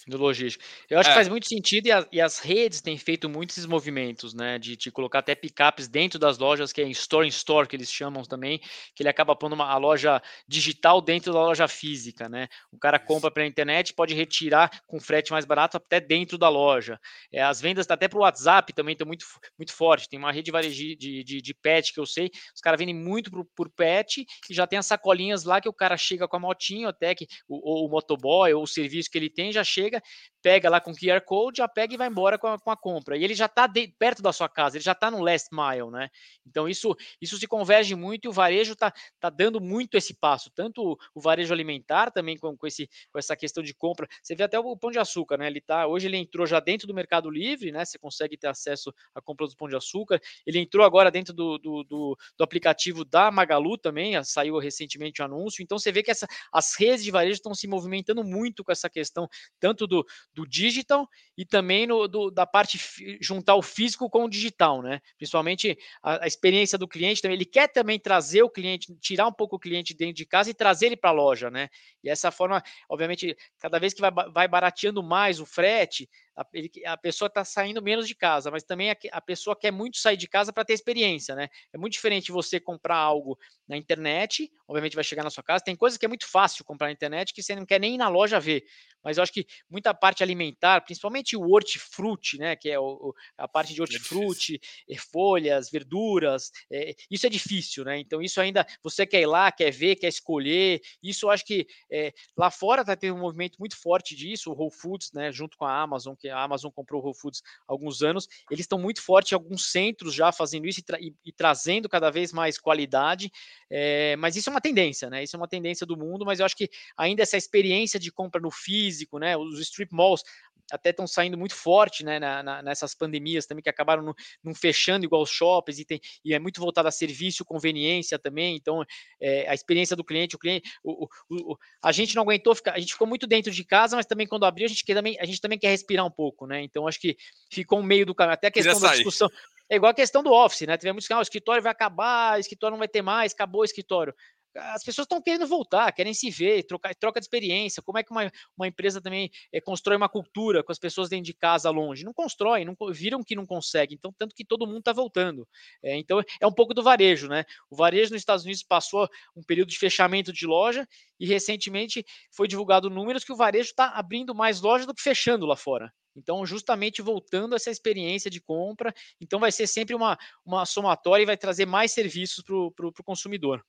do logístico. Eu acho é. que faz muito sentido e, a, e, as redes têm feito muitos movimentos, né? De, de colocar até picapes dentro das lojas, que é store in store, que eles chamam também, que ele acaba pondo uma, a loja digital dentro da loja física, né? O cara compra pela internet, pode retirar com frete mais barato até dentro da loja. É, as vendas até para o WhatsApp também estão muito, muito forte. Tem uma rede de, de, de, de pet que eu sei, os caras vendem muito por, por pet e já tem as sacolinhas lá que o cara chega com a motinha, até que o, o, o motoboy ou o serviço que ele tem já chega pega lá com QR Code, já pega e vai embora com a, com a compra. E ele já está perto da sua casa, ele já está no last mile, né? Então isso, isso se converge muito e o varejo está tá dando muito esse passo, tanto o varejo alimentar também com, com, esse, com essa questão de compra. Você vê até o Pão de Açúcar, né? Ele tá, hoje ele entrou já dentro do Mercado Livre, né? Você consegue ter acesso à compra do Pão de Açúcar. Ele entrou agora dentro do, do, do, do aplicativo da Magalu também, saiu recentemente o anúncio. Então você vê que essa, as redes de varejo estão se movimentando muito com essa questão, tanto do, do digital e também no, do, da parte juntar o físico com o digital, né? Principalmente a, a, experiência do cliente também. Ele quer também trazer o cliente, tirar um pouco o cliente dentro de casa e trazer ele para a loja, né? E essa forma, obviamente, cada vez que vai, vai barateando mais o frete, a, ele, a pessoa está saindo menos de casa, mas também a, a pessoa quer muito sair de casa para ter experiência, né? É muito diferente você comprar algo na internet, obviamente vai chegar na sua casa. Tem coisas que é muito fácil comprar na internet que você não quer nem ir na loja ver, mas eu acho que muita parte alimentar, principalmente o hortifruti, né? Que é o, a parte de é hortifruti, é folhas, verduras, é, isso é difícil, né? Então isso ainda você quer ir lá, quer ver, quer escolher. Isso eu acho que é, lá fora está tendo um movimento muito forte disso, o Whole Foods, né? Junto com a Amazon, que a Amazon comprou o Whole Foods há alguns anos, eles estão muito fortes em alguns centros já fazendo isso e, tra e, e trazendo cada vez mais qualidade. É, mas isso é uma tendência, né? Isso é uma tendência do mundo, mas eu acho que ainda essa experiência de compra no físico, né? Os strip malls até estão saindo muito forte, né? Na, na, nessas pandemias também que acabaram não, não fechando igual os shoppings e, tem, e é muito voltado a serviço, conveniência também. Então, é, a experiência do cliente, o cliente, o, o, o, a gente não aguentou ficar, a gente ficou muito dentro de casa, mas também quando abriu a gente quer também, a gente também quer respirar um pouco, né? Então, acho que ficou um meio do caminho. Até a questão da discussão. É igual a questão do office, né? Tivemos que ah, o escritório vai acabar, o escritório não vai ter mais, acabou o escritório. As pessoas estão querendo voltar, querem se ver, trocar, troca de experiência. Como é que uma, uma empresa também é, constrói uma cultura com as pessoas dentro de casa longe? Não constrói, não viram que não consegue. Então, tanto que todo mundo está voltando. É, então, é um pouco do varejo, né? O varejo nos Estados Unidos passou um período de fechamento de loja e recentemente foi divulgado números que o varejo está abrindo mais lojas do que fechando lá fora. Então, justamente voltando essa experiência de compra, então vai ser sempre uma, uma somatória e vai trazer mais serviços para o consumidor.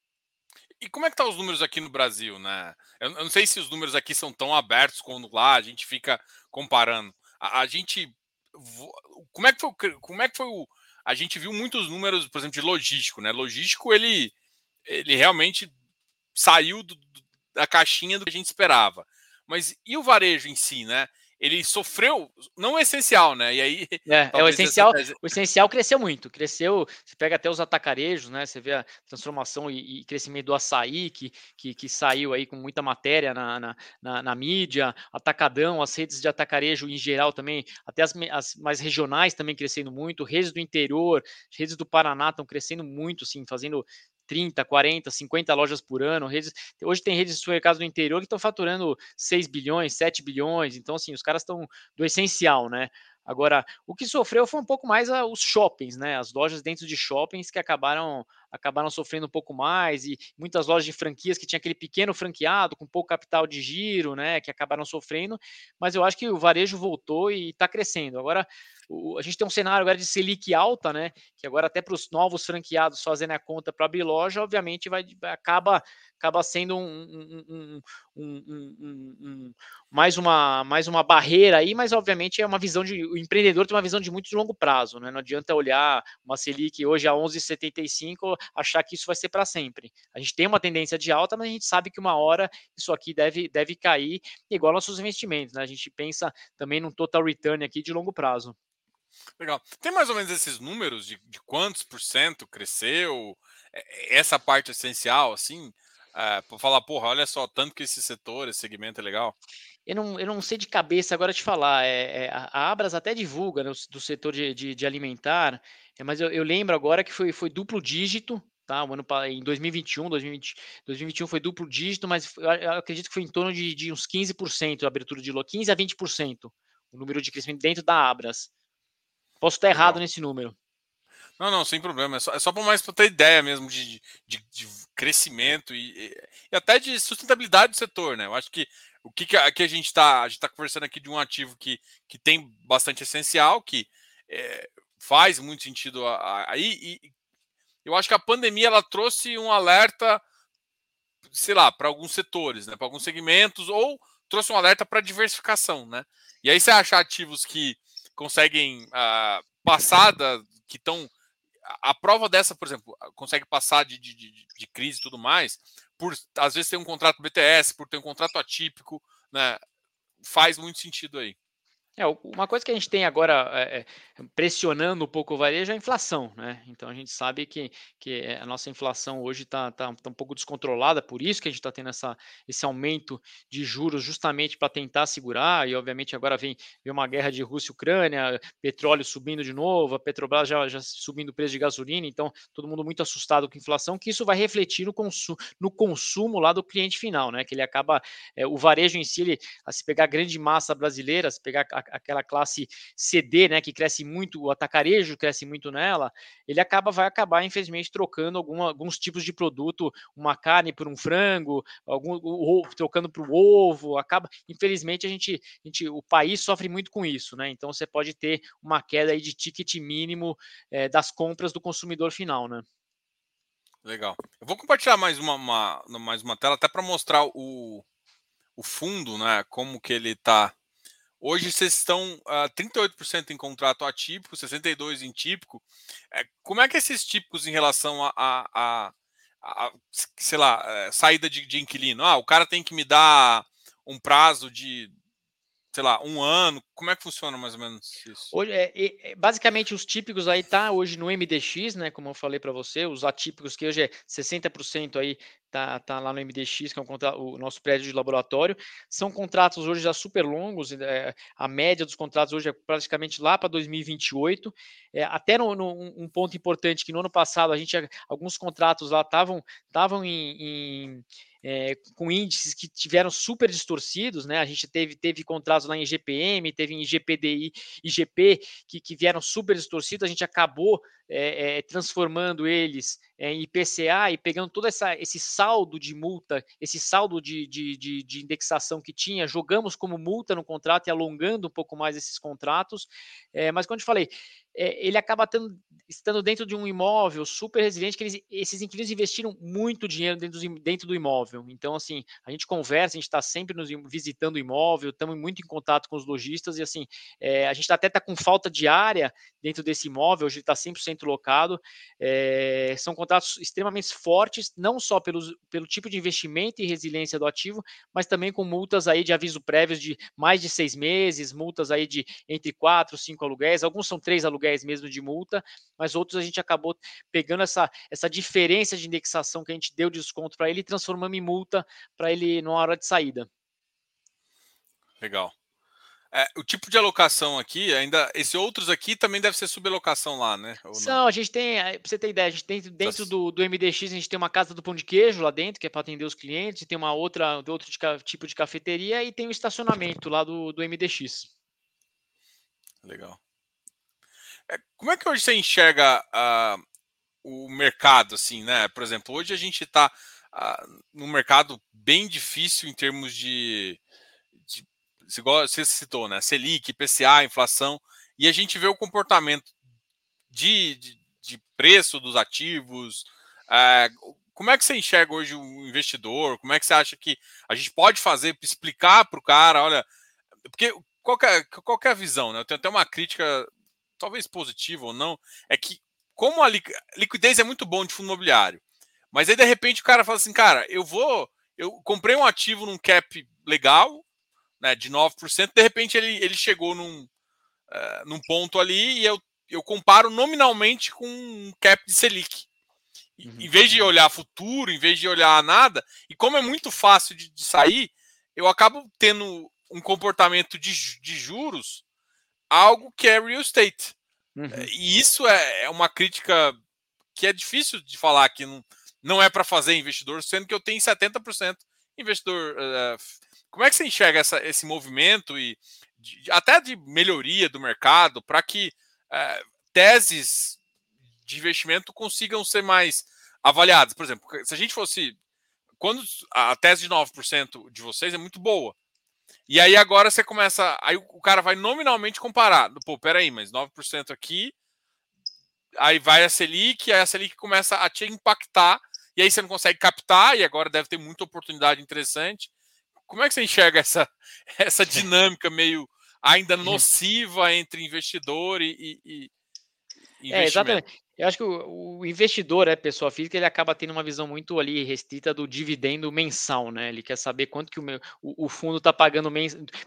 E como é que tá os números aqui no Brasil, né? Eu, eu, não sei se os números aqui são tão abertos quando lá a gente fica comparando. A, a gente como é que foi como é que foi o a gente viu muitos números, por exemplo, de logístico, né? Logístico ele ele realmente saiu do, da caixinha do que a gente esperava. Mas e o varejo em si, né? Ele sofreu, não é essencial, né? E aí. É, é o essencial. Essa... O essencial cresceu muito. Cresceu. Você pega até os atacarejos, né? Você vê a transformação e, e crescimento do açaí, que, que, que, saiu aí com muita matéria na, na, na, na, mídia, atacadão, as redes de atacarejo em geral também, até as, as mais regionais também crescendo muito, redes do interior, redes do Paraná estão crescendo muito, assim, fazendo 30, 40, 50 lojas por ano. Redes, hoje tem redes de supermercados no interior que estão faturando 6 bilhões, 7 bilhões. Então, assim, os caras estão do essencial, né? Agora, o que sofreu foi um pouco mais os shoppings, né? As lojas dentro de shoppings que acabaram acabaram sofrendo um pouco mais e muitas lojas de franquias que tinha aquele pequeno franqueado com pouco capital de giro, né? Que acabaram sofrendo. Mas eu acho que o varejo voltou e está crescendo. Agora, o, a gente tem um cenário agora de Selic alta, né? Que agora até para os novos franqueados fazendo a conta para abrir loja, obviamente vai acaba acaba sendo um, um, um, mais uma mais uma barreira aí, mas obviamente é uma visão de o empreendedor tem uma visão de muito longo prazo, né? Não adianta olhar uma Selic hoje a 11,75 achar que isso vai ser para sempre. A gente tem uma tendência de alta, mas a gente sabe que uma hora isso aqui deve deve cair igual nossos investimentos, né? A gente pensa também num total return aqui de longo prazo. Legal. Tem mais ou menos esses números de, de quantos por cento cresceu? É, é, essa parte essencial, assim, é, para falar, porra, olha só, tanto que esse setor, esse segmento é legal. Eu não, eu não sei de cabeça agora te falar. É, é, a Abras até divulga né, do setor de, de, de alimentar, mas eu, eu, lembro agora que foi, foi duplo dígito, tá? O ano, em 2021, 2020, 2021 foi duplo dígito, mas eu, eu acredito que foi em torno de, de uns 15% a abertura de lote, 15 a 20% o número de crescimento dentro da Abras. Posso estar errado Legal. nesse número. Não, não, sem problema. É só, é só para mais para ter ideia mesmo de, de, de crescimento e, e, até de sustentabilidade do setor, né? Eu acho que o que, que a, que a gente está a gente está conversando aqui de um ativo que, que tem bastante essencial, que é, faz muito sentido aí. E eu acho que a pandemia ela trouxe um alerta, sei lá, para alguns setores, né? Para alguns segmentos ou trouxe um alerta para diversificação, né? E aí você acha ativos que conseguem uh, passar da, que estão a prova dessa, por exemplo, consegue passar de, de, de, de, crise e tudo mais, por às vezes ter um contrato BTS, por ter um contrato atípico, né? Faz muito sentido aí. É, uma coisa que a gente tem agora é, pressionando um pouco o varejo é a inflação, né? Então a gente sabe que, que a nossa inflação hoje está tá, tá um pouco descontrolada, por isso que a gente está tendo essa, esse aumento de juros justamente para tentar segurar, e obviamente agora vem, vem uma guerra de Rússia e Ucrânia, petróleo subindo de novo, a Petrobras já, já subindo o preço de gasolina, então todo mundo muito assustado com a inflação, que isso vai refletir no, consu no consumo lá do cliente final, né? Que ele acaba, é, o varejo em si, ele, a se pegar a grande massa brasileira, se pegar a, aquela classe CD, né, que cresce muito, o atacarejo cresce muito nela, ele acaba vai acabar infelizmente trocando alguns tipos de produto, uma carne por um frango, algum o, trocando para o ovo, acaba, infelizmente a gente, a gente, o país sofre muito com isso, né? Então você pode ter uma queda aí de ticket mínimo é, das compras do consumidor final, né? Legal. Eu vou compartilhar mais uma, uma mais uma tela até para mostrar o, o fundo, né? Como que ele está Hoje vocês estão uh, 38% em contrato atípico, 62% em típico. É, como é que esses típicos em relação a, a, a, a sei lá, é, saída de, de, inquilino? Ah, o cara tem que me dar um prazo de, sei lá, um ano? Como é que funciona mais ou menos isso? Hoje, é, é, basicamente, os típicos aí tá hoje no MDX, né? Como eu falei para você, os atípicos que hoje é 60% aí tá, tá lá no MDX, que é o nosso prédio de laboratório. São contratos hoje já super longos, é, a média dos contratos hoje é praticamente lá para 2028. É, até no, no, um ponto importante que no ano passado a gente alguns contratos lá estavam estavam em, em é, com índices que tiveram super distorcidos, né? A gente teve, teve contratos lá em GPM, teve em GPDI, IGP, que, que vieram super distorcidos, a gente acabou é, é, transformando eles em IPCA e pegando todo essa, esse saldo de multa, esse saldo de, de, de, de, indexação que tinha, jogamos como multa no contrato e alongando um pouco mais esses contratos. mas, como eu te falei, é, ele acaba tendo, estando dentro de um imóvel super resiliente, que eles, esses inquilinos investiram muito dinheiro dentro do, dentro do imóvel. Então, assim, a gente conversa, a gente está sempre nos visitando o imóvel, estamos muito em contato com os lojistas e, assim, é, a gente até está com falta de área dentro desse imóvel, hoje está 100% locado. É, são contratos extremamente fortes, não só pelos, pelo tipo de investimento e resiliência do ativo, mas também com multas aí de aviso prévios de mais de seis meses, multas aí de entre quatro, cinco aluguéis, alguns são três aluguéis mesmo de multa, mas outros a gente acabou pegando essa, essa diferença de indexação que a gente deu de desconto para ele e transformando em multa para ele na hora de saída. Legal. É, o tipo de alocação aqui, ainda. Esses outros aqui também deve ser subalocação lá, né? São, a gente tem, pra você ter ideia, a gente tem dentro do, do MDX, a gente tem uma casa do pão de queijo lá dentro, que é para atender os clientes, tem uma outra, outro de, tipo de cafeteria e tem o estacionamento lá do, do MDX. Legal. É, como é que hoje você enxerga uh, o mercado, assim, né? Por exemplo, hoje a gente está uh, ah, num mercado bem difícil em termos de você citou, né? Selic, PCA, inflação, e a gente vê o comportamento de, de, de preço dos ativos. É, como é que você enxerga hoje o investidor? Como é que você acha que a gente pode fazer explicar para o cara? Olha, porque qual é, qual é a visão? Né? Eu tenho até uma crítica, talvez positiva ou não, é que como a liquidez é muito bom de fundo imobiliário, mas aí de repente o cara fala assim, cara, eu vou, eu comprei um ativo num cap legal, né, de 9%, de repente ele, ele chegou num, uh, num ponto ali e eu, eu comparo nominalmente com um cap de Selic. Uhum. Em vez de olhar futuro, em vez de olhar nada, e como é muito fácil de, de sair, eu acabo tendo um comportamento de, de juros, algo que é real estate. Uhum. E isso é, é uma crítica que é difícil de falar que não, não é para fazer investidor, sendo que eu tenho 70% investidor uh, como é que você enxerga essa, esse movimento e de, até de melhoria do mercado para que é, teses de investimento consigam ser mais avaliadas? Por exemplo, se a gente fosse. Quando a tese de 9% de vocês é muito boa. E aí agora você começa. Aí o cara vai nominalmente comparar. Pô, peraí, mas 9% aqui. Aí vai a Selic, aí a Selic começa a te impactar, e aí você não consegue captar, e agora deve ter muita oportunidade interessante. Como é que você enxerga essa, <laughs> essa dinâmica meio ainda <laughs> nociva entre investidor e, e, e é, exatamente. Eu acho que o, o, investidor, é pessoa física, ele acaba tendo uma visão muito ali restrita do dividendo mensal, né? Ele quer saber quanto que o, meu, o, o fundo está pagando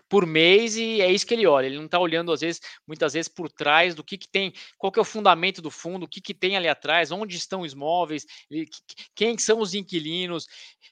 por mês e é isso que ele olha. Ele não está olhando, às vezes, muitas vezes, por trás do que, que tem, qual que é o fundamento do fundo, o que, que tem ali atrás, onde estão os imóveis, quem são os inquilinos.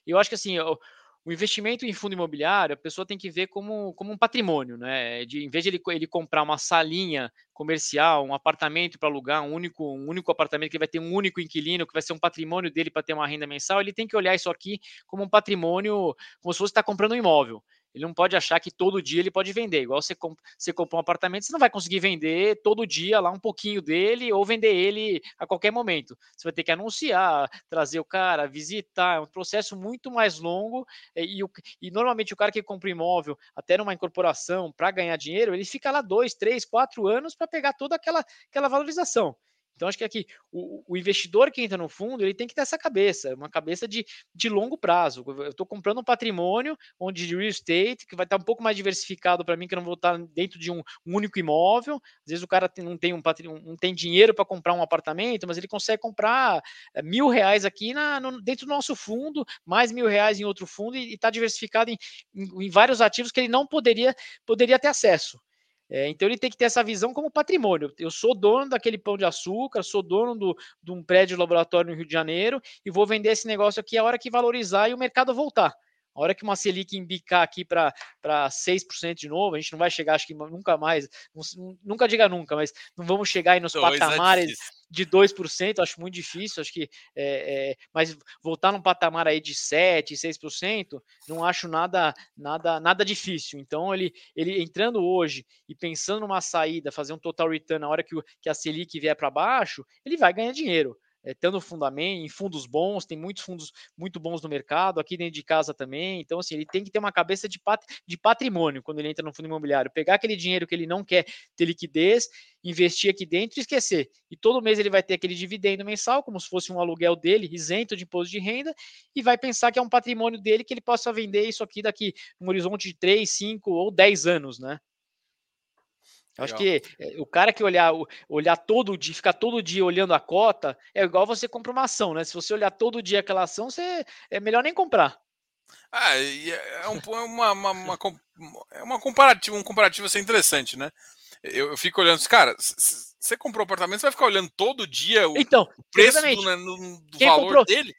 Eu acho que assim. Eu, o investimento em fundo imobiliário, a pessoa tem que ver como, como um patrimônio, né? De, em vez de ele, ele comprar uma salinha comercial, um apartamento para alugar, um único, um único apartamento que vai ter um único inquilino, que vai ser um patrimônio dele para ter uma renda mensal, ele tem que olhar isso aqui como um patrimônio, como se fosse estar comprando um imóvel. Ele não pode achar que todo dia ele pode vender. Igual você, comp você comprou um apartamento, você não vai conseguir vender todo dia lá um pouquinho dele ou vender ele a qualquer momento. Você vai ter que anunciar, trazer o cara, visitar. É um processo muito mais longo. E, e, e normalmente o cara que compra imóvel, até numa incorporação, para ganhar dinheiro, ele fica lá dois, três, quatro anos para pegar toda aquela, aquela valorização. Então, acho que aqui o, o, investidor que entra no fundo ele tem que ter essa cabeça, uma cabeça de, de longo prazo. Eu estou comprando um patrimônio onde de real estate, que vai estar um pouco mais diversificado para mim, que eu não vou estar dentro de um, um, único imóvel. Às vezes o cara tem, não, tem um, não tem dinheiro para comprar um apartamento, mas ele consegue comprar é, mil reais aqui na, no, dentro do nosso fundo, mais mil reais em outro fundo, e está diversificado em, em, em vários ativos que ele não poderia, poderia ter acesso. É, então ele tem que ter essa visão como patrimônio. Eu sou dono daquele pão de açúcar, sou dono do, de um prédio laboratório no Rio de Janeiro e vou vender esse negócio aqui a hora que valorizar e o mercado voltar. A hora que uma Selic embicar aqui para 6% de novo, a gente não vai chegar, acho que nunca mais, nunca diga nunca, mas não vamos chegar aí nos Dois patamares de 2%, acho muito difícil, acho que, é, é, mas voltar num patamar aí de 7%, 6%, não acho nada nada nada difícil. Então, ele, ele entrando hoje e pensando numa saída, fazer um total return na hora que, o, que a Selic vier para baixo, ele vai ganhar dinheiro é, tendo fundamento, em fundos bons, tem muitos fundos muito bons no mercado, aqui dentro de casa também. Então, assim, ele tem que ter uma cabeça de, pat de patrimônio quando ele entra no fundo imobiliário. Pegar aquele dinheiro que ele não quer ter liquidez, investir aqui dentro e esquecer. E todo mês ele vai ter aquele dividendo mensal, como se fosse um aluguel dele, isento de imposto de renda, e vai pensar que é um patrimônio dele que ele possa vender isso aqui daqui um horizonte de 3, 5 ou 10 anos, né? Eu acho que eh, o cara que olhar, olhar todo dia, ficar todo dia olhando a cota, é igual você compra uma ação, né? Se você olhar todo dia aquela ação, você é melhor nem comprar. Ah, é, é, um, é uma, uma, uma, é uma comparativa, um comparativo assim interessante, né? Eu, eu fico olhando, cara, você comprou um apartamento, você vai ficar olhando todo dia o, então, o preço do, né, do valor comprou, dele?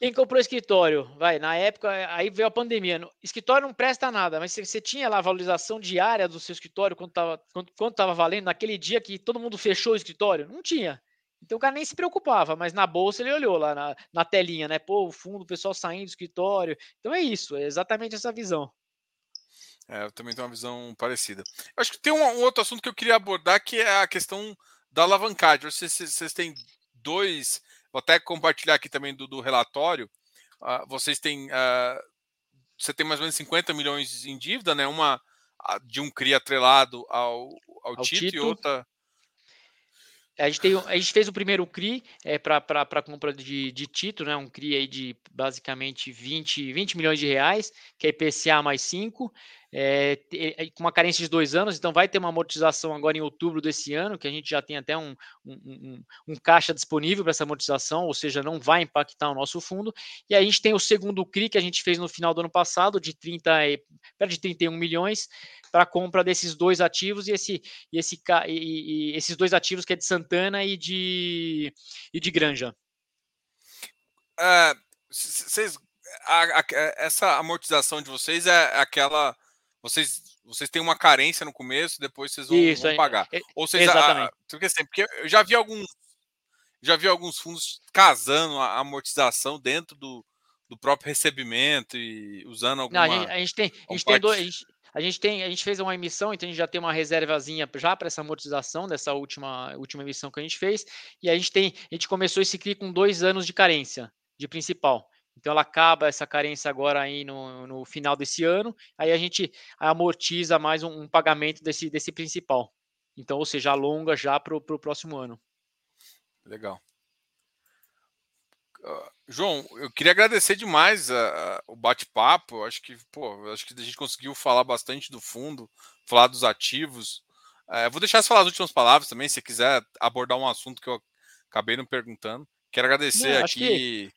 Quem comprou escritório, vai, na época, aí veio a pandemia. Escritório não presta nada, mas você tinha lá a valorização diária do seu escritório, quanto estava quanto, quanto tava valendo naquele dia que todo mundo fechou o escritório? Não tinha. Então o cara nem se preocupava, mas na bolsa ele olhou lá na, na telinha, né? Pô, o fundo, o pessoal saindo do escritório. Então é isso, é exatamente essa visão. É, eu também tenho uma visão parecida. Eu acho que tem um, um, outro assunto que eu queria abordar, que é a questão da alavancagem. Vocês, vocês têm dois Vou até compartilhar aqui também do, do relatório. Uh, vocês têm. Uh, você tem mais ou menos 50 milhões em dívida, né? Uma de um CRI atrelado ao, ao, ao Tito, Tito e outra. A gente, tem, a gente fez o primeiro CRI é, para compra de, de Tito, né? Um CRI aí de basicamente 20, 20 milhões de reais, que é IPCA mais 5 é, com uma carência de dois anos, então vai ter uma amortização agora em outubro desse ano, que a gente já tem até um, um, um, um caixa disponível para essa amortização, ou seja, não vai impactar o nosso fundo. E a gente tem o segundo CRI que a gente fez no final do ano passado, de 30 perto de 31 milhões, para compra desses dois ativos e, esse, e, esse, e, e esses dois ativos que é de Santana e de, e de Granja. Uh, a, a, essa amortização de vocês é aquela vocês vocês têm uma carência no começo, depois vocês vão, Isso, vão pagar. É, Ou seja, exatamente. A, porque, assim, porque eu já vi alguns já vi alguns fundos casando a amortização dentro do, do próprio recebimento e usando alguma. Não, a, gente, a gente tem, a gente tem dois, a gente, a gente tem, a gente fez uma emissão, então a gente já tem uma reservazinha já para essa amortização dessa última última emissão que a gente fez, e a gente tem, a gente começou esse CRI com dois anos de carência de principal. Então ela acaba essa carência agora aí no, no final desse ano, aí a gente amortiza mais um, um pagamento desse, desse principal. Então, ou seja, alonga já para o próximo ano. Legal. Uh, João, eu queria agradecer demais uh, o bate-papo. Acho que, pô, acho que a gente conseguiu falar bastante do fundo, falar dos ativos. Uh, vou deixar você falar as últimas palavras também, se quiser abordar um assunto que eu acabei não perguntando. Quero agradecer não, aqui. Que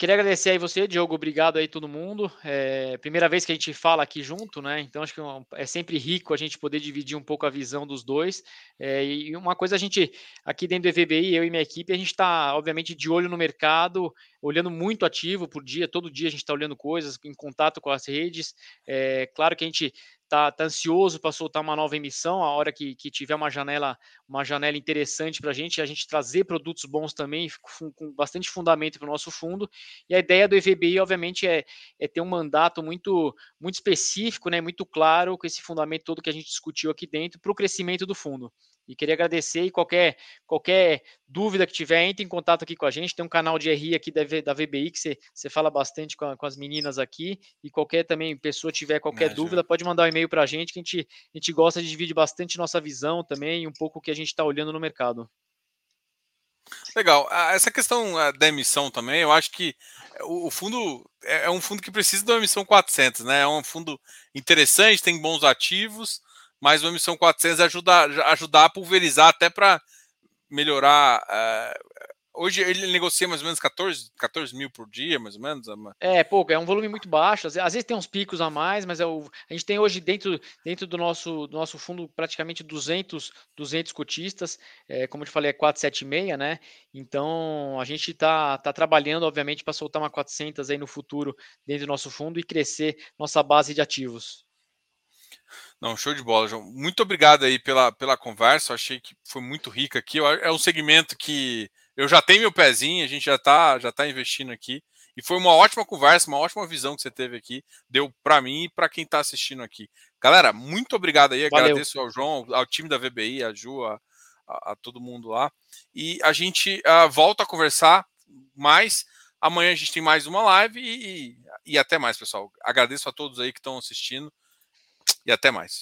Queria agradecer aí você, Diogo, obrigado aí todo mundo. É primeira vez que a gente fala aqui junto, né? Então acho que é sempre rico a gente poder dividir um pouco a visão dos dois. É, e uma coisa a gente aqui dentro do EVBI, eu e minha equipe, a gente está obviamente de olho no mercado, olhando muito ativo por dia, todo dia a gente está olhando coisas, em contato com as redes. É claro que a gente tá, tá ansioso para soltar uma nova emissão, a hora que, que tiver uma janela, uma janela interessante para a gente, a gente trazer produtos bons também, com, com bastante fundamento para o nosso fundo. E a ideia do EVBI, obviamente, é, é ter um mandato muito, muito específico, né, muito claro, com esse fundamento todo que a gente discutiu aqui dentro, para o crescimento do fundo. E queria agradecer e qualquer, qualquer dúvida que tiver, entre em contato aqui com a gente. Tem um canal de RI aqui da, da VBI que você, você fala bastante com, a, com as meninas aqui. E qualquer também pessoa tiver qualquer dúvida, pode mandar um e-mail para a gente, que a gente, a gente gosta de dividir bastante nossa visão também e um pouco o que a gente está olhando no mercado. Legal. Essa questão da emissão também, eu acho que o fundo é, é um fundo que precisa de uma emissão 400, né? É um fundo interessante, tem bons ativos, mas uma emissão 400 ajuda, ajudar a pulverizar até para melhorar uh, Hoje ele negocia mais ou menos 14, 14 mil por dia, mais ou menos. É, pouco, é um volume muito baixo. Às vezes tem uns picos a mais, mas é o, a gente tem hoje dentro, dentro do, nosso, do nosso fundo praticamente 200, 200 cotistas. É, como eu te falei, é 476, né? Então a gente está tá trabalhando, obviamente, para soltar uma 400 aí no futuro dentro do nosso fundo e crescer nossa base de ativos. Não, show de bola, João. Muito obrigado aí pela, pela conversa. Eu achei que foi muito rica aqui. É um segmento que eu já tenho meu pezinho, a gente já está já tá investindo aqui. E foi uma ótima conversa, uma ótima visão que você teve aqui. Deu para mim e para quem está assistindo aqui. Galera, muito obrigado aí. Valeu. Agradeço ao João, ao time da VBI, a Ju, a, a, a todo mundo lá. E a gente uh, volta a conversar mais. Amanhã a gente tem mais uma live e, e até mais, pessoal. Agradeço a todos aí que estão assistindo e até mais.